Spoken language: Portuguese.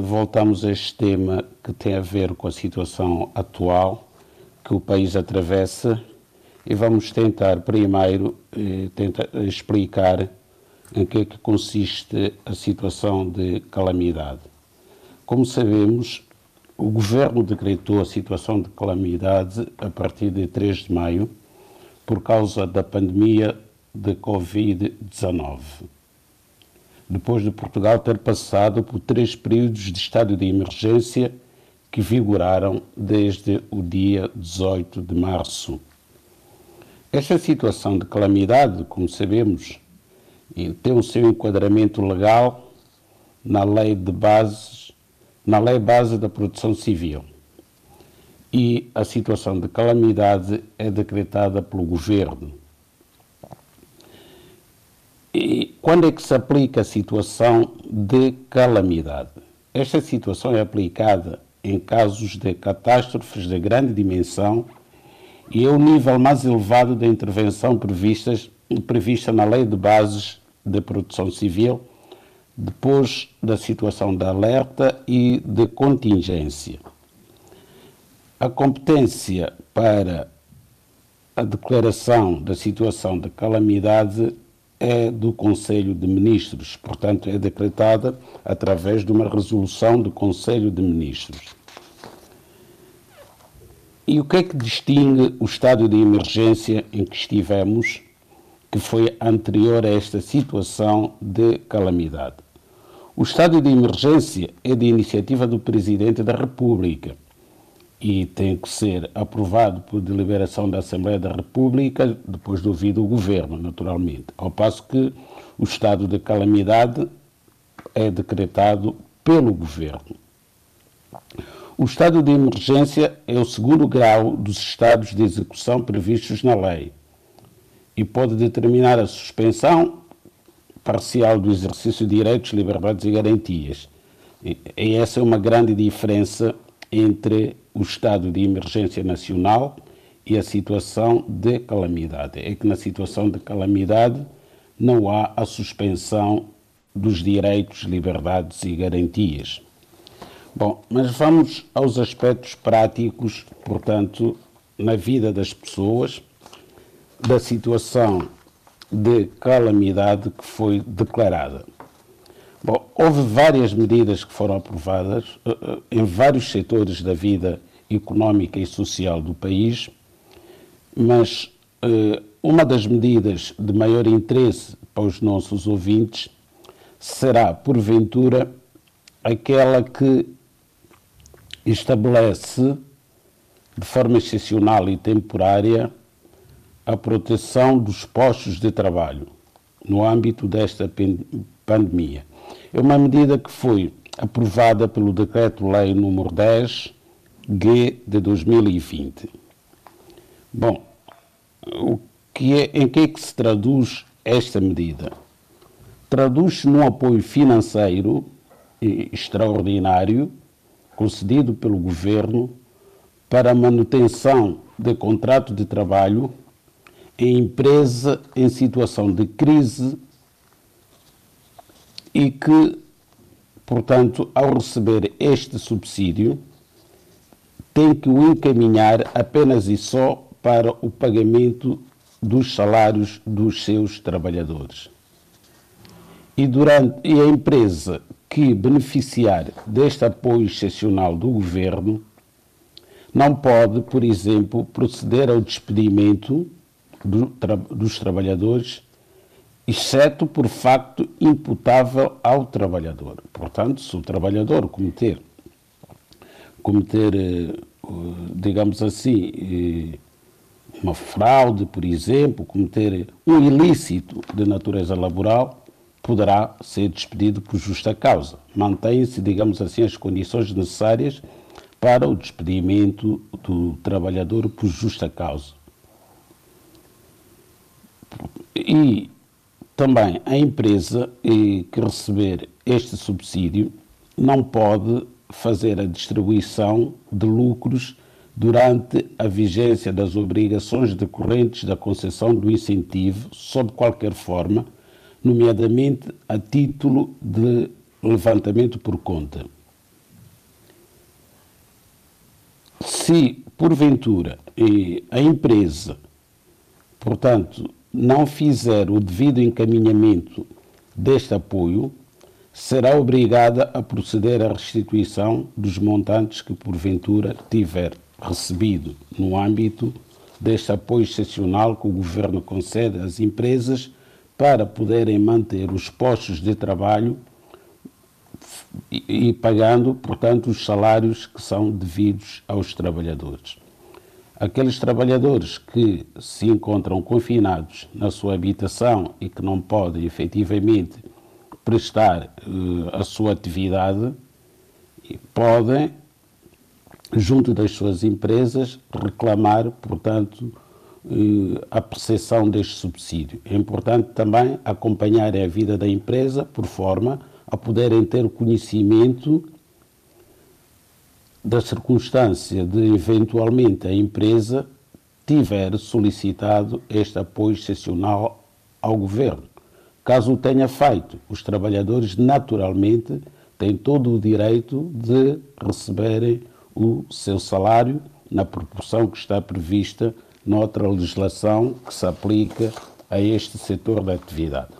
voltamos a este tema que tem a ver com a situação atual que o país atravessa e vamos tentar primeiro eh, tentar explicar em que é que consiste a situação de calamidade. Como sabemos, o governo decretou a situação de calamidade a partir de 3 de maio por causa da pandemia de Covid-19. Depois de Portugal ter passado por três períodos de estado de emergência que vigoraram desde o dia 18 de março. Esta situação de calamidade, como sabemos, tem o seu enquadramento legal na lei de bases, na lei base da produção civil. E a situação de calamidade é decretada pelo governo. E quando é que se aplica a situação de calamidade? Esta situação é aplicada em casos de catástrofes de grande dimensão e é o nível mais elevado da intervenção previstas, prevista na Lei de Bases de Produção Civil, depois da situação de alerta e de contingência. A competência para a declaração da situação de calamidade é do Conselho de Ministros, portanto, é decretada através de uma resolução do Conselho de Ministros. E o que é que distingue o estado de emergência em que estivemos, que foi anterior a esta situação de calamidade? O estado de emergência é de iniciativa do Presidente da República e tem que ser aprovado por deliberação da Assembleia da República, depois de ouvido o Governo, naturalmente. Ao passo que o estado de calamidade é decretado pelo Governo. O estado de emergência é o segundo grau dos estados de execução previstos na lei e pode determinar a suspensão parcial do exercício de direitos, liberdades e garantias. E essa é uma grande diferença entre o estado de emergência nacional e a situação de calamidade. É que na situação de calamidade não há a suspensão dos direitos, liberdades e garantias. Bom, mas vamos aos aspectos práticos, portanto, na vida das pessoas, da situação de calamidade que foi declarada. Bom, houve várias medidas que foram aprovadas uh, em vários setores da vida económica e social do país, mas uh, uma das medidas de maior interesse para os nossos ouvintes será, porventura, aquela que estabelece de forma excepcional e temporária a proteção dos postos de trabalho no âmbito desta pandemia. É uma medida que foi aprovada pelo Decreto-Lei número 10 G de 2020. Bom, o que é, em que é que se traduz esta medida? Traduz-se num apoio financeiro extraordinário concedido pelo governo para a manutenção de contrato de trabalho em empresa em situação de crise e que, portanto, ao receber este subsídio, tem que o encaminhar apenas e só para o pagamento dos salários dos seus trabalhadores. E, durante, e a empresa que beneficiar deste apoio excepcional do governo não pode, por exemplo, proceder ao despedimento do, tra, dos trabalhadores, exceto por facto imputável ao trabalhador. Portanto, se o trabalhador cometer, cometer eh, digamos assim, eh, uma fraude, por exemplo, cometer um ilícito de natureza laboral, poderá ser despedido por justa causa. Mantém-se, digamos assim, as condições necessárias para o despedimento do trabalhador por justa causa. E também a empresa eh, que receber este subsídio não pode fazer a distribuição de lucros durante a vigência das obrigações decorrentes da concessão do incentivo, sob qualquer forma, nomeadamente a título de levantamento por conta. Se, porventura, eh, a empresa, portanto, não fizer o devido encaminhamento deste apoio, será obrigada a proceder à restituição dos montantes que, porventura, tiver recebido no âmbito deste apoio excepcional que o Governo concede às empresas para poderem manter os postos de trabalho e, pagando, portanto, os salários que são devidos aos trabalhadores. Aqueles trabalhadores que se encontram confinados na sua habitação e que não podem efetivamente prestar uh, a sua atividade, podem, junto das suas empresas, reclamar, portanto, uh, a percepção deste subsídio. É importante também acompanhar a vida da empresa por forma a poderem ter conhecimento da circunstância de eventualmente a empresa tiver solicitado este apoio excepcional ao governo. Caso o tenha feito, os trabalhadores naturalmente têm todo o direito de receberem o seu salário na proporção que está prevista noutra legislação que se aplica a este setor da atividade.